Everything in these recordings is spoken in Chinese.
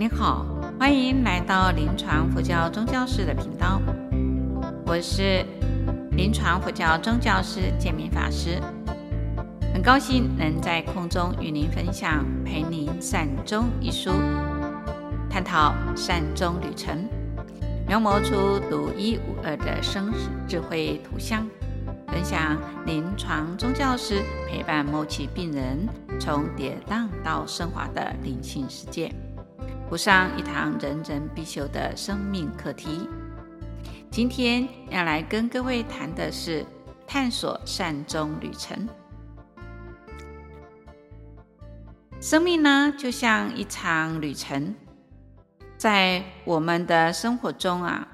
您好，欢迎来到临床佛教宗教师的频道，我是临床佛教宗教师建明法师，很高兴能在空中与您分享《陪您善终》一书，探讨善终旅程，描摹出独一无二的生死智慧图像。分享临床宗教师陪伴末期病人从跌宕到升华的灵性世界，补上一堂人人必修的生命课题。今天要来跟各位谈的是探索善终旅程。生命呢，就像一场旅程，在我们的生活中啊，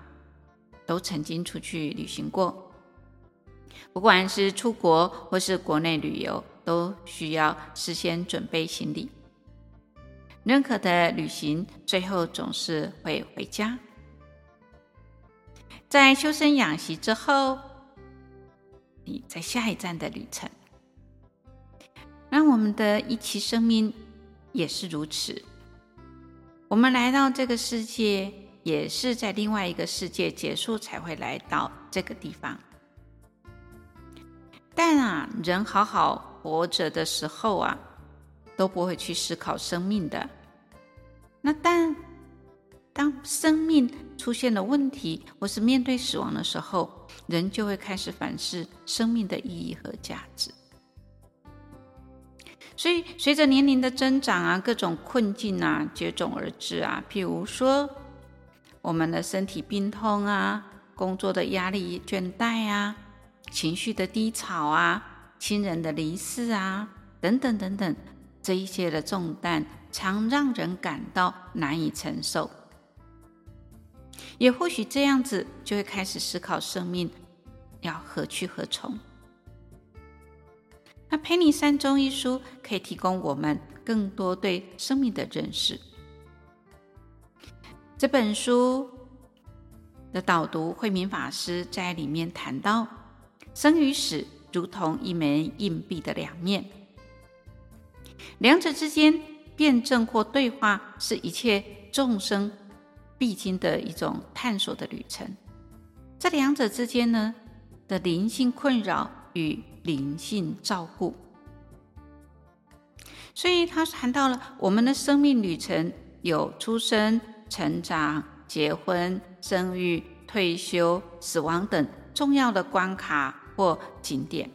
都曾经出去旅行过。不管是出国或是国内旅游，都需要事先准备行李。任何的旅行最后总是会回家。在修身养息之后，你在下一站的旅程。那我们的一期生命也是如此。我们来到这个世界，也是在另外一个世界结束才会来到这个地方。但啊，人好好活着的时候啊，都不会去思考生命的。那但当生命出现了问题，或是面对死亡的时候，人就会开始反思生命的意义和价值。所以，随着年龄的增长啊，各种困境啊接踵而至啊。譬如说，我们的身体病痛啊，工作的压力倦怠啊。情绪的低潮啊，亲人的离世啊，等等等等，这一些的重担，常让人感到难以承受。也或许这样子，就会开始思考生命要何去何从。那《陪你三终》一书可以提供我们更多对生命的认识。这本书的导读慧明法师在里面谈到。生与死如同一枚硬币的两面，两者之间辩证或对话，是一切众生必经的一种探索的旅程。这两者之间呢的灵性困扰与灵性照顾，所以他谈到了我们的生命旅程有出生、成长、结婚、生育、退休、死亡等重要的关卡。或景点，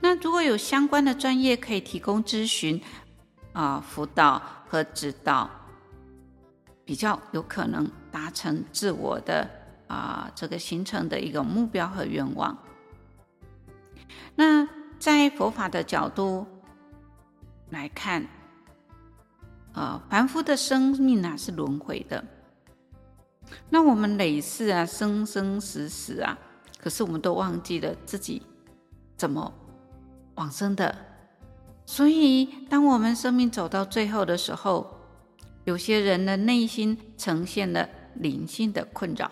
那如果有相关的专业可以提供咨询啊、辅导和指导，比较有可能达成自我的啊这个形成的一个目标和愿望。那在佛法的角度来看，啊，凡夫的生命啊是轮回的，那我们累世啊，生生死死啊。可是我们都忘记了自己怎么往生的，所以当我们生命走到最后的时候，有些人的内心呈现了灵性的困扰。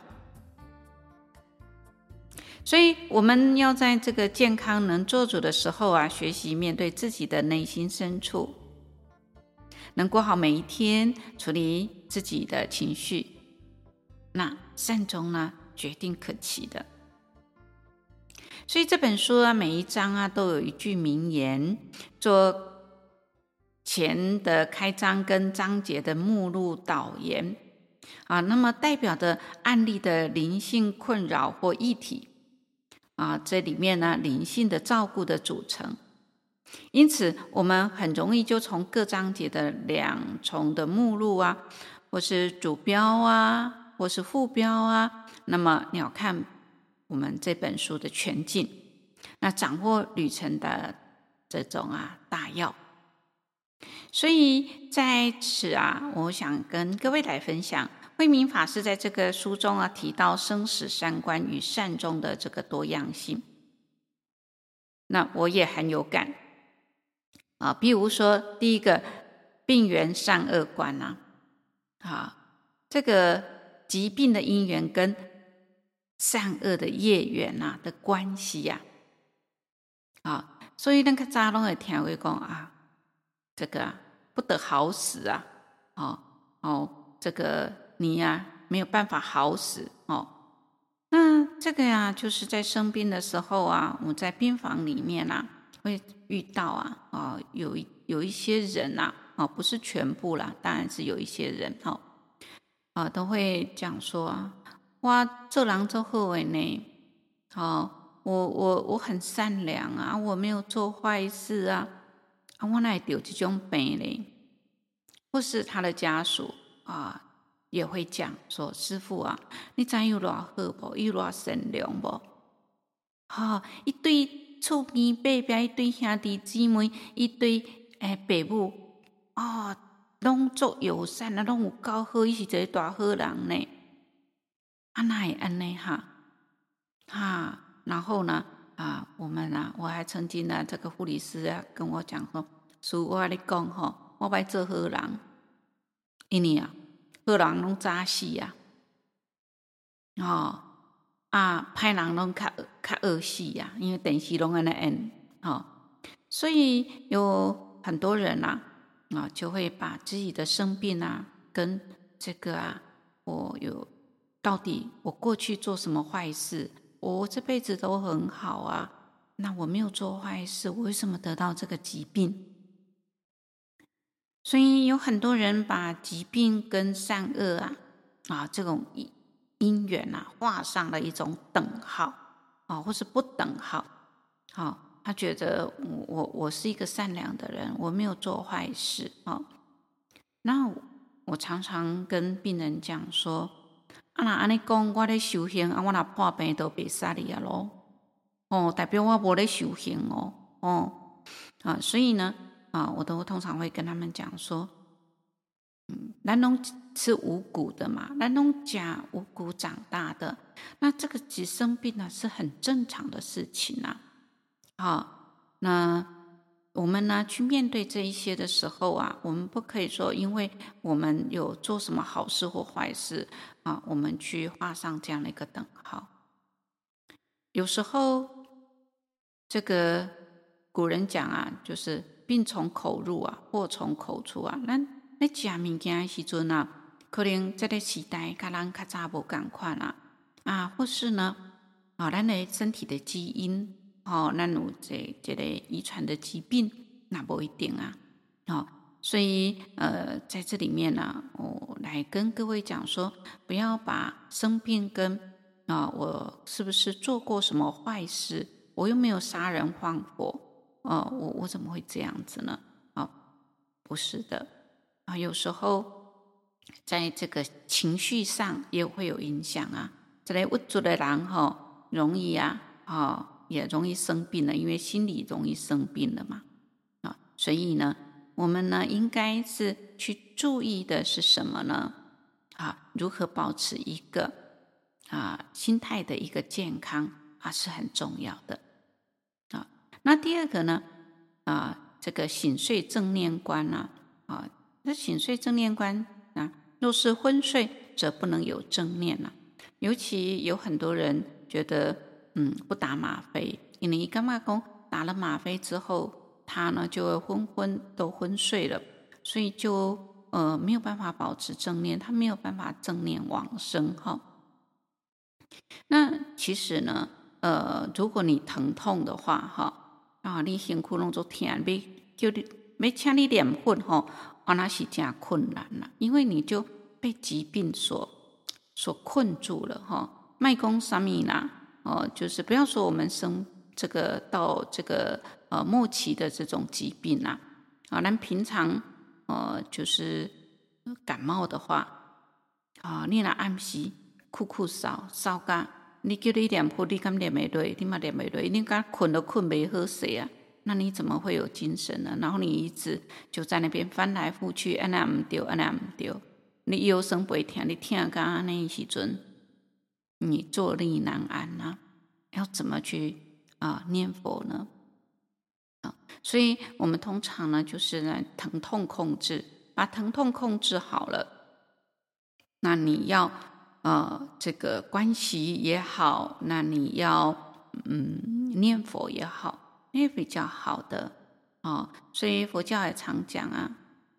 所以我们要在这个健康能做主的时候啊，学习面对自己的内心深处，能过好每一天，处理自己的情绪，那善终呢，决定可期的。所以这本书啊，每一章啊都有一句名言做前的开章跟章节的目录导言啊，那么代表的案例的灵性困扰或议题啊，这里面呢灵性的照顾的组成，因此我们很容易就从各章节的两重的目录啊，或是主标啊，或是副标啊，那么鸟瞰。我们这本书的全景，那掌握旅程的这种啊大要，所以在此啊，我想跟各位来分享，慧明法师在这个书中啊提到生死三观与善终的这个多样性，那我也很有感啊。比如说第一个病缘善恶观啊，啊，这个疾病的因缘跟。善恶的业缘呐的关系呀，啊，所以那个扎龙的听会讲啊，这个不得好死啊，哦，哦，这个你呀、啊、没有办法好死哦。那这个呀，就是在生病的时候啊，我在病房里面啊，会遇到啊，啊，有有一些人呐，啊，不是全部啦，当然是有一些人哦，啊，都会讲说我，做人做好诶呢，哦，我我我很善良啊，我没有做坏事啊，啊，我哪会得这种病呢？或是他的家属啊。也会讲说，师傅啊，你怎有偌好不？有偌善良不？哈、哦，一对厝边伯伯一对兄弟姊妹，一对诶父母啊，拢足友善啊，拢有够好，伊是一个大好人呢。啊，那也安尼哈，哈，然后呢，啊，我们啊，我还曾经呢，这个护理师啊，跟我讲说，师父我跟你讲吼，我爱做好人，因为啊。好人拢早死呀，哦啊，歹人拢较较恶死呀，因为电视拢安尼演，哦，所以有很多人呐，啊、就会把自己的生病啊，跟这个啊，我有到底我过去做什么坏事，我这辈子都很好啊，那我没有做坏事，我为什么得到这个疾病？所以有很多人把疾病跟善恶啊啊这种因缘啊画上了一种等号啊，或是不等号。好，他觉得我我我是一个善良的人，我没有做坏事啊。那我常常跟病人讲说：啊，那安尼讲，我咧修行啊，我若破病都别杀你啊咯。哦，代表我无咧修行哦。哦啊，所以呢。啊，我都通常会跟他们讲说，嗯，咱拢吃五谷的嘛，咱拢吃五谷长大的，那这个其实生病呢是很正常的事情啊。好，那我们呢去面对这一些的时候啊，我们不可以说，因为我们有做什么好事或坏事啊，我们去画上这样的一个等号。有时候，这个古人讲啊，就是。病从口入啊，祸从口出啊。咱在吃物件的时阵啊，可能这个时代跟咱较早无共款啊，啊，或是呢，啊，咱的身体的基因，哦，咱有这这个遗传的疾病，那不一定啊，哦，所以呃，在这里面呢，我来跟各位讲说，不要把生病跟啊，我是不是做过什么坏事，我又没有杀人放火。哦，我我怎么会这样子呢？哦，不是的，啊，有时候在这个情绪上也会有影响啊。这类无助的人哈，容易啊，啊，也容易生病了，因为心理容易生病了嘛。啊，所以呢，我们呢，应该是去注意的是什么呢？啊，如何保持一个啊心态的一个健康啊，是很重要的。啊那第二个呢？啊，这个醒睡正念观啊，啊，那醒睡正念观啊，若是昏睡，则不能有正念了。尤其有很多人觉得，嗯，不打吗啡，因为干嘛讲打了吗啡之后，他呢就会昏昏都昏睡了，所以就呃没有办法保持正念，他没有办法正念往生哈。那其实呢，呃，如果你疼痛的话，哈。啊，你辛苦拢做天，要叫你，没请你念佛哈，啊，那是真困难了，因为你就被疾病所所困住了哈。卖公啥米啦，哦，就是不要说我们生这个到这个呃末期的这种疾病啦，啊，咱平常呃就是感冒的话，啊，你那暗时酷酷烧烧干。你叫你念佛，你敢念没对？你嘛念没对？你敢困都困没好势啊？那你怎么会有精神呢？然后你一直就在那边翻来覆去，按那唔对，按那唔对。你腰酸背痛，你听刚刚那时阵，你坐立难安呐、要怎么去啊念佛呢？啊，所以我们通常呢，就是呢疼痛控制，把疼痛控制好了，那你要。呃，这个关系也好，那你要嗯念佛也好，也比较好的啊、所以佛教也常讲啊，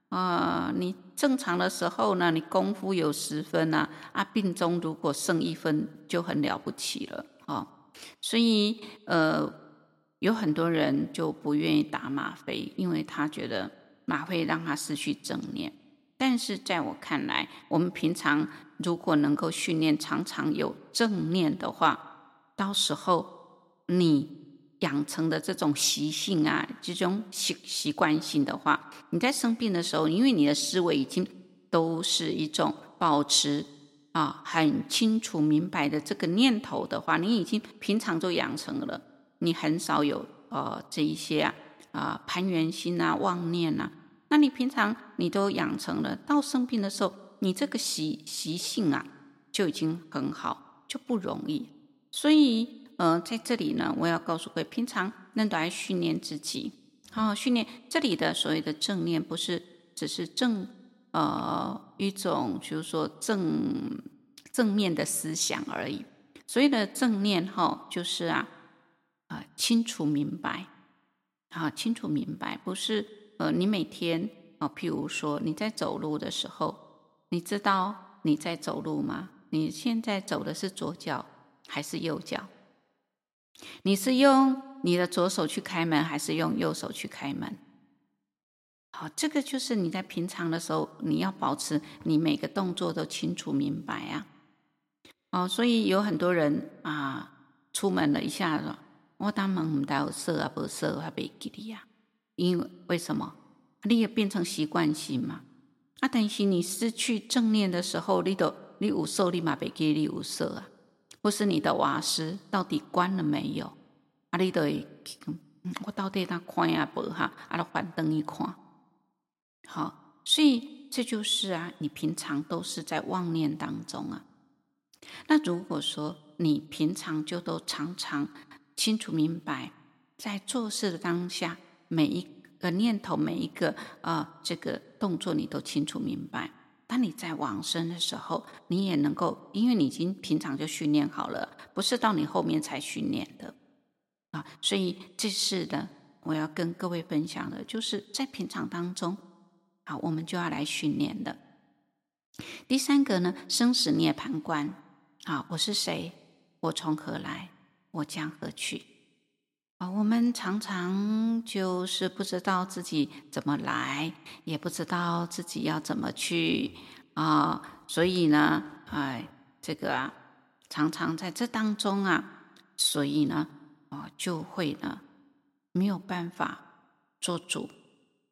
啊、你正常的时候呢，你功夫有十分啊，啊，病中如果剩一分就很了不起了啊。所以呃，有很多人就不愿意打吗啡，因为他觉得吗啡让他失去正念。但是在我看来，我们平常如果能够训练常常有正念的话，到时候你养成的这种习性啊，这种习习惯性的话，你在生病的时候，因为你的思维已经都是一种保持啊很清楚明白的这个念头的话，你已经平常就养成了，你很少有呃这一些啊啊攀缘心啊妄念啊。那你平常你都养成了，到生病的时候，你这个习习性啊就已经很好，就不容易。所以，呃，在这里呢，我要告诉各位，平常能都来训练自己，好好训练。这里的所谓的正念，不是只是正呃一种，就是说正正面的思想而已。所谓的正念，哈，就是啊啊、清楚明白，啊清楚明白，不是。呃，你每天啊，譬如说你在走路的时候，你知道你在走路吗？你现在走的是左脚还是右脚？你是用你的左手去开门，还是用右手去开门？好，这个就是你在平常的时候，你要保持你每个动作都清楚明白啊。哦，所以有很多人啊，出门了一下子，我当门唔带有色啊，不色还没记得呀。因为为什么？你也变成习惯性嘛？啊，等于你失去正念的时候，你都你有色，你嘛别记你有色啊？或是你的瓦斯到底关了没有？啊，你都会，我到底他看呀不哈？啊，都关灯一看。好，所以这就是啊，你平常都是在妄念当中啊。那如果说你平常就都常常清楚明白，在做事的当下。每一个念头，每一个啊、呃，这个动作，你都清楚明白。当你在往生的时候，你也能够，因为你已经平常就训练好了，不是到你后面才训练的啊。所以这是呢，我要跟各位分享的，就是在平常当中，啊，我们就要来训练的。第三个呢，生死涅槃观啊，我是谁？我从何来？我将何去？啊，我们常常就是不知道自己怎么来，也不知道自己要怎么去啊，所以呢，哎，这个啊，常常在这当中啊，所以呢，啊，就会呢，没有办法做主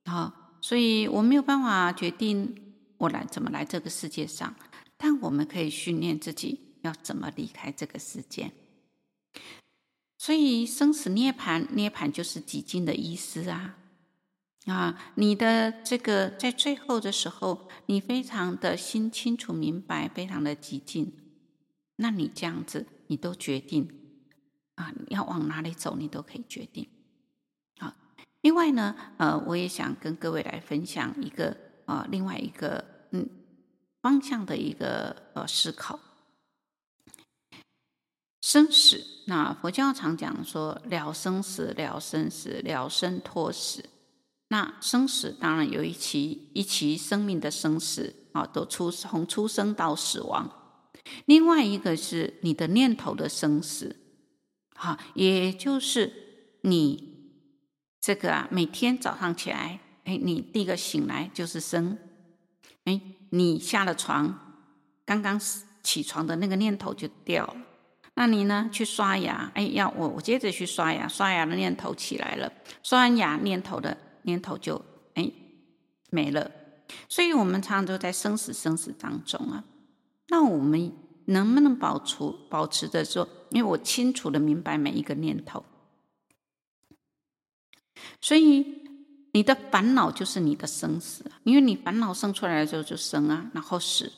啊，所以我没有办法决定我来怎么来这个世界上，但我们可以训练自己要怎么离开这个世界。所以生死涅槃，涅槃就是寂静的意思啊！啊，你的这个在最后的时候，你非常的心清楚明白，非常的寂静。那你这样子，你都决定啊，要往哪里走，你都可以决定。好，另外呢，呃，我也想跟各位来分享一个啊、另外一个嗯方向的一个呃思考。生死，那佛教常讲说了生死，了生死，了生脱死。那生死当然有一期一期生命的生死啊，都出从出生到死亡。另外一个是你的念头的生死，好，也就是你这个啊，每天早上起来，哎，你第一个醒来就是生，哎，你下了床，刚刚起床的那个念头就掉了。那你呢？去刷牙，哎，要我我接着去刷牙，刷牙的念头起来了，刷完牙念头的念头就哎没了。所以，我们常常都在生死生死当中啊。那我们能不能保持保持着说？因为我清楚的明白每一个念头，所以你的烦恼就是你的生死，因为你烦恼生出来的时候就生啊，然后死。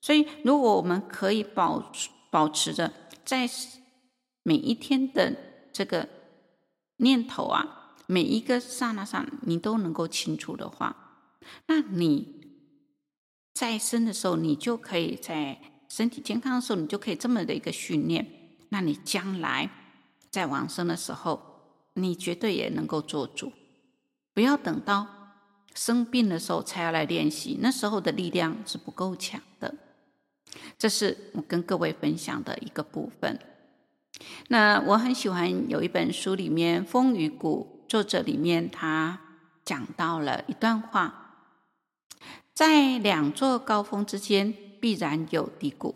所以，如果我们可以保保持着。在每一天的这个念头啊，每一个刹那上，你都能够清楚的话，那你在生的时候，你就可以在身体健康的时候，你就可以这么的一个训练。那你将来在往生的时候，你绝对也能够做主。不要等到生病的时候才要来练习，那时候的力量是不够强的。这是我跟各位分享的一个部分。那我很喜欢有一本书里面《风雨谷》，作者里面他讲到了一段话：在两座高峰之间，必然有低谷。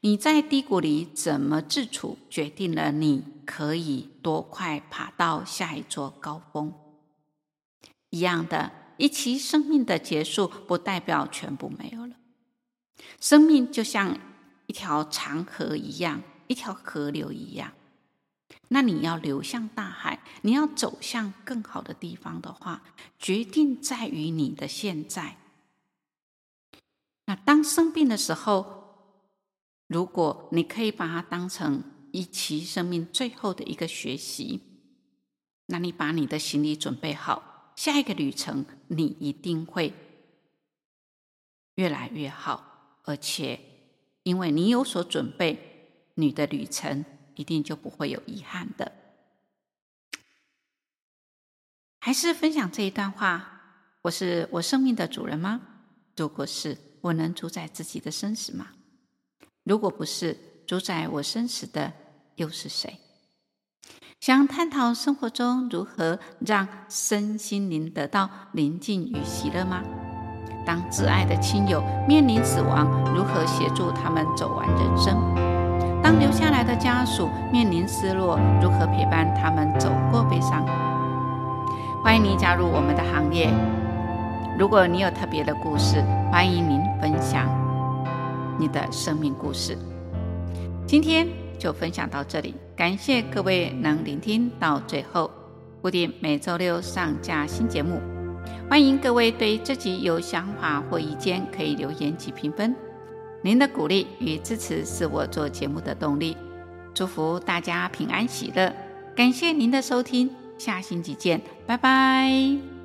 你在低谷里怎么自处，决定了你可以多快爬到下一座高峰。一样的，一期生命的结束，不代表全部没有了。生命就像一条长河一样，一条河流一样。那你要流向大海，你要走向更好的地方的话，决定在于你的现在。那当生病的时候，如果你可以把它当成一期生命最后的一个学习，那你把你的行李准备好，下一个旅程你一定会越来越好，而且因为你有所准备，你的旅程一定就不会有遗憾的。还是分享这一段话：我是我生命的主人吗？如果是，我能主宰自己的生死吗？如果不是主宰我生死的，又是谁？想探讨生活中如何让身心灵得到宁静与喜乐吗？当挚爱的亲友面临死亡，如何协助他们走完人生？当留下来的家属面临失落，如何陪伴他们走过悲伤？欢迎您加入我们的行列。如果你有特别的故事，欢迎您分享。你的生命故事，今天就分享到这里。感谢各位能聆听到最后。固定每周六上架新节目，欢迎各位对自己有想法或意见可以留言及评分。您的鼓励与支持是我做节目的动力。祝福大家平安喜乐，感谢您的收听，下星期见，拜拜。